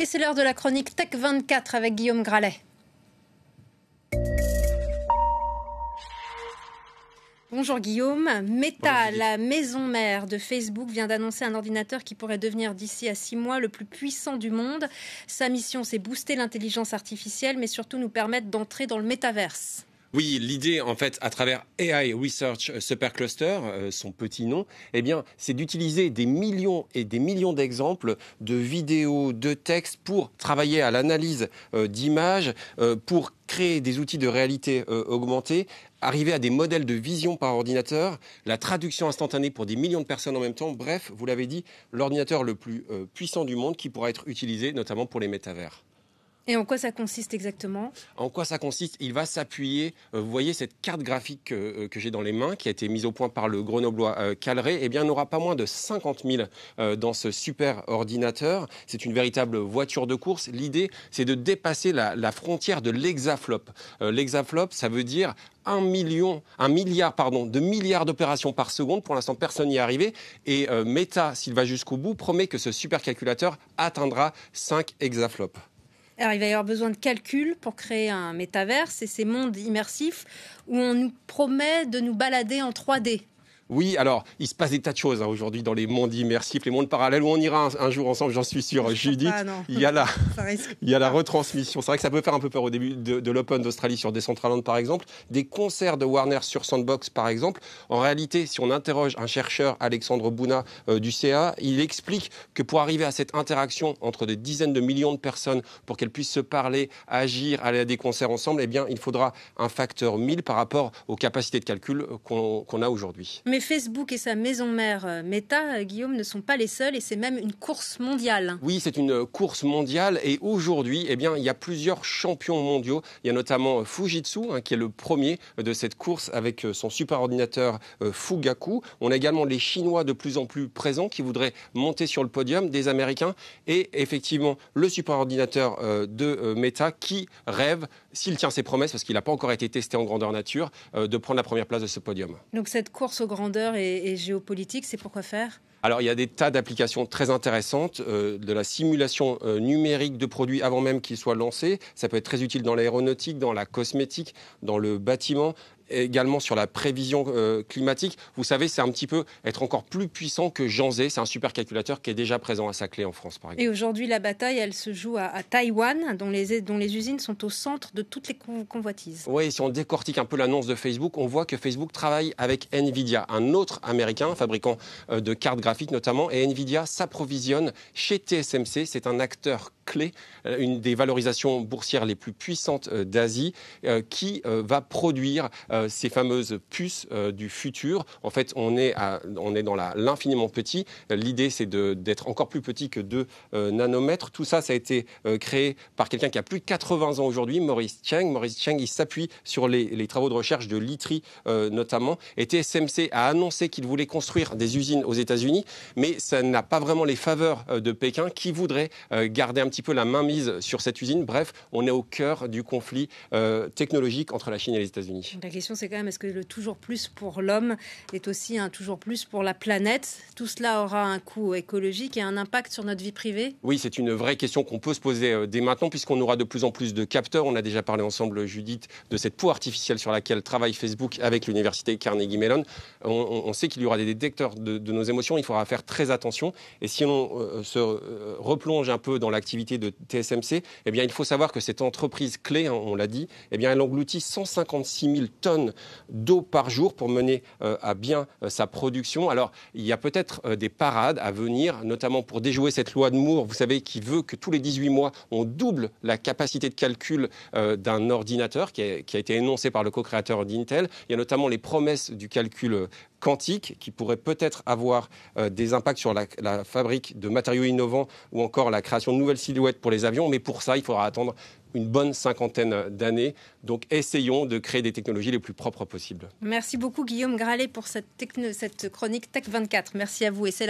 Et c'est l'heure de la chronique Tech 24 avec Guillaume Gralet. Bonjour Guillaume. Meta, la maison mère de Facebook, vient d'annoncer un ordinateur qui pourrait devenir d'ici à six mois le plus puissant du monde. Sa mission, c'est booster l'intelligence artificielle, mais surtout nous permettre d'entrer dans le métaverse. Oui, l'idée, en fait, à travers AI Research Supercluster, euh, son petit nom, eh bien, c'est d'utiliser des millions et des millions d'exemples de vidéos, de textes pour travailler à l'analyse euh, d'images, euh, pour créer des outils de réalité augmentée, arriver à des modèles de vision par ordinateur, la traduction instantanée pour des millions de personnes en même temps. Bref, vous l'avez dit, l'ordinateur le plus puissant du monde qui pourra être utilisé notamment pour les métavers. Et en quoi ça consiste exactement? En quoi ça consiste? Il va s'appuyer, euh, vous voyez cette carte graphique euh, que j'ai dans les mains, qui a été mise au point par le grenoblois euh, Calré, eh bien, n'aura pas moins de 50 000 dans ce super ordinateur. C'est une véritable voiture de course. L'idée, c'est de dépasser la, frontière de l'hexaflop. L'hexaflop, ça veut dire un million, un milliard, pardon, de milliards d'opérations par seconde. Pour l'instant, personne n'y est arrivé. Et Meta, s'il va jusqu'au bout, promet que ce supercalculateur atteindra 5 hexaflops. Il va y avoir besoin de calculs pour créer un métaverse et ces mondes immersifs où on nous promet de nous balader en 3D. Oui, alors, il se passe des tas de choses hein, aujourd'hui dans les mondes immersifs, les mondes parallèles où on ira un, jour ensemble, j'en suis sûr. Judith, il, y a la, il y a la retransmission. C'est vrai que ça peut faire un peu peur au début de, l'Open d'Australie sur Decentraland, par exemple. Des concerts de Warner sur Sandbox, par exemple. En réalité, si on interroge un chercheur, Alexandre Bouna, euh, du CA, il explique que pour arriver à cette interaction entre des dizaines de millions de personnes, pour qu'elles puissent se parler, agir, aller à des concerts ensemble, eh bien, il faudra un facteur 1000 par rapport aux capacités de calcul qu'on a aujourd'hui. Facebook et sa maison mère euh, Meta, euh, Guillaume, ne sont pas les seuls et c'est même une course mondiale. Oui, c'est une course mondiale et aujourd'hui, eh bien, il y a plusieurs champions mondiaux. Il y a notamment Fujitsu, hein, qui est le premier de cette course avec euh, son super ordinateur Fugaku. On a également les Chinois de plus en plus présents qui voudraient monter sur le podium, des Américains et effectivement le super ordinateur de Meta qui rêve, s'il tient ses promesses, parce qu'il n'a pas encore été testé en grandeur nature, de prendre la première place de ce podium. Donc cette course aux et, géopolitique, c'est pourquoi faire? Alors, il y a des tas d'applications très intéressantes, euh, de la simulation euh, numérique de produits avant même qu'ils soient lancés. Ça peut être très utile dans l'aéronautique, dans la cosmétique, dans le bâtiment également sur la prévision euh, climatique. Vous savez, c'est un petit peu être encore plus puissant que Jean Zé. C'est un supercalculateur qui est déjà présent à sa clé en France, par exemple. Et aujourd'hui, la bataille, elle se joue à, Taïwan, dont les, dont les usines sont au centre de toutes les convoitises. Oui, si on décortique un peu l'annonce de Facebook, on voit que Facebook travaille avec Nvidia, un autre américain, fabricant euh, de cartes graphiques notamment, et Nvidia s'approvisionne chez TSMC. C'est un acteur clé, euh, une des valorisations boursières les plus puissantes d'Asie, qui va produire euh, ces fameuses puces euh, du futur. En fait, on est, on est dans l'infiniment petit. L'idée, c'est d'être encore plus petit que 2 euh, nanomètres. Tout ça, ça a été créé par quelqu'un qui a plus de 80 ans aujourd'hui, Maurice Cheng. Maurice Cheng, il s'appuie sur les, travaux de recherche de l'ITRI notamment. Et TSMC a annoncé qu'il voulait construire des usines aux États-Unis, mais ça n'a pas vraiment les faveurs de Pékin qui voudrait garder un petit peu la main mise sur cette usine. Bref, on est au cœur du conflit technologique entre la Chine et les États-Unis c'est quand même est-ce que le toujours plus pour l'homme est aussi un toujours plus pour la planète? Tout cela aura un coût écologique et un impact sur notre vie privée? Oui, c'est une vraie question qu'on peut se poser euh, dès maintenant, puisqu'on aura de plus en plus de capteurs. On a déjà parlé ensemble, Judith, de cette peau artificielle sur laquelle travaille Facebook avec l'université Carnegie Mellon. On, sait qu'il y aura des détecteurs de, nos émotions. Il faudra faire très attention. Et si on euh, se euh, replonge un peu dans l'activité de TSMC, eh bien, il faut savoir que cette entreprise clé, hein, on l'a dit, eh bien, elle engloutit 156 000 tonnes d'eau par jour pour mener euh, à bien euh, sa production. Alors, il y a peut-être euh, des parades à venir, notamment pour déjouer cette loi de Moore, vous savez, qui veut que tous les 18 mois, on double la capacité de calcul d'un ordinateur qui a, été énoncé par le co-créateur d'Intel. Il y a notamment les promesses du calcul quantique qui pourrait peut-être avoir des impacts sur la, la, fabrique de matériaux innovants ou encore la création de nouvelles silhouettes pour les avions. Mais pour ça, il faudra attendre une bonne cinquantaine d'années. Donc essayons de créer des technologies les plus propres possibles. Merci beaucoup Guillaume Gralet pour cette, chronique Tech 24. Merci à vous et c'est la